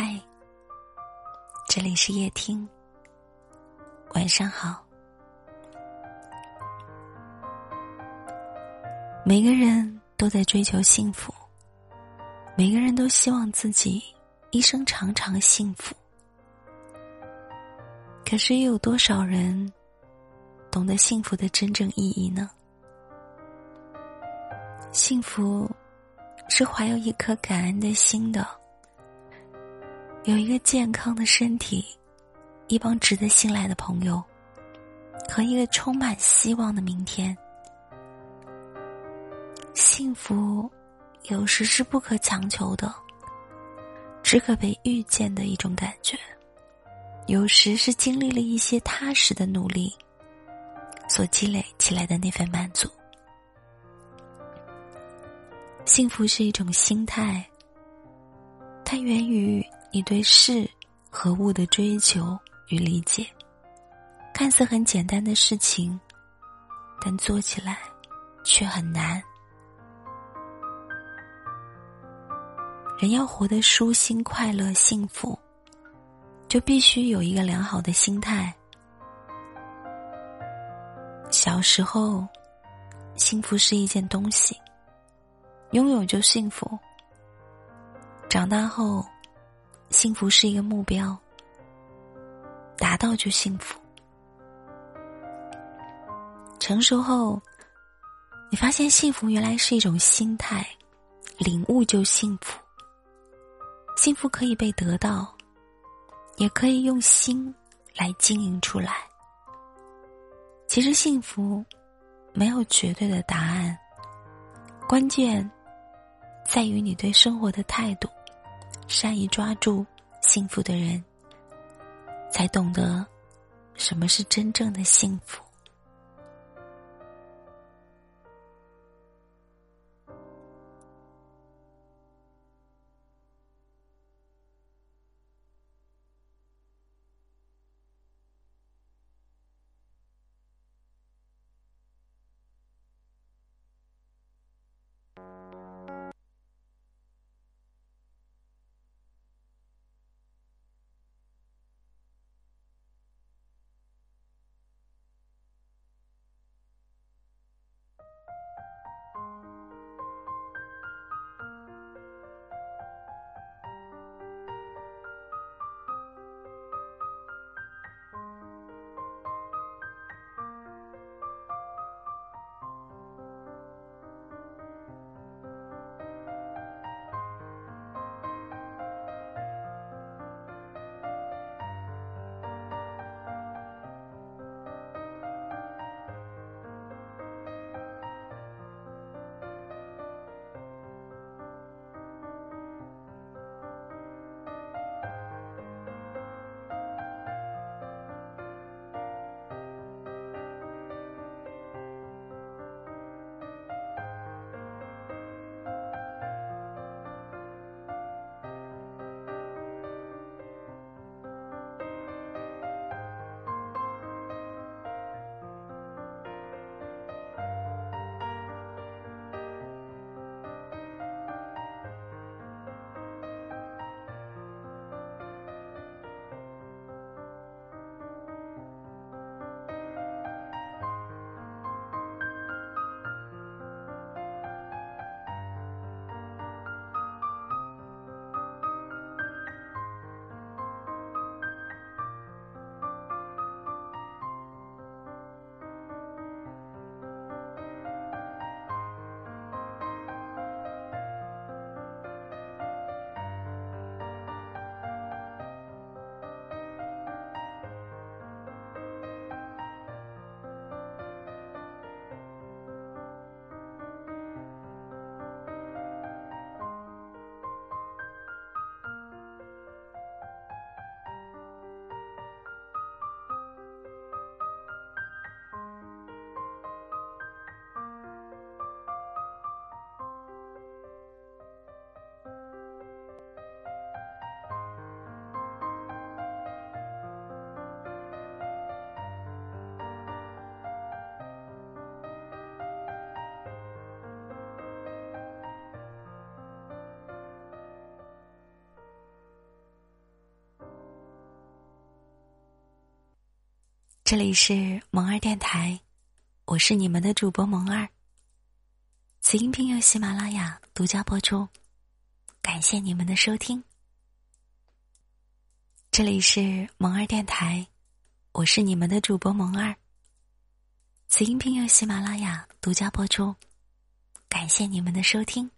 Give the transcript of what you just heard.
嗨，这里是夜听。晚上好。每个人都在追求幸福，每个人都希望自己一生常常幸福。可是，又有多少人懂得幸福的真正意义呢？幸福是怀有一颗感恩的心的。有一个健康的身体，一帮值得信赖的朋友，和一个充满希望的明天。幸福有时是不可强求的，只可被遇见的一种感觉；有时是经历了一些踏实的努力所积累起来的那份满足。幸福是一种心态，它源于。你对事和物的追求与理解，看似很简单的事情，但做起来却很难。人要活得舒心、快乐、幸福，就必须有一个良好的心态。小时候，幸福是一件东西，拥有就幸福；长大后，幸福是一个目标，达到就幸福。成熟后，你发现幸福原来是一种心态，领悟就幸福。幸福可以被得到，也可以用心来经营出来。其实幸福没有绝对的答案，关键在于你对生活的态度。善于抓住幸福的人，才懂得什么是真正的幸福。这里是萌儿电台，我是你们的主播萌儿。此音频由喜马拉雅独家播出，感谢你们的收听。这里是萌儿电台，我是你们的主播萌儿。此音频由喜马拉雅独家播出，感谢你们的收听。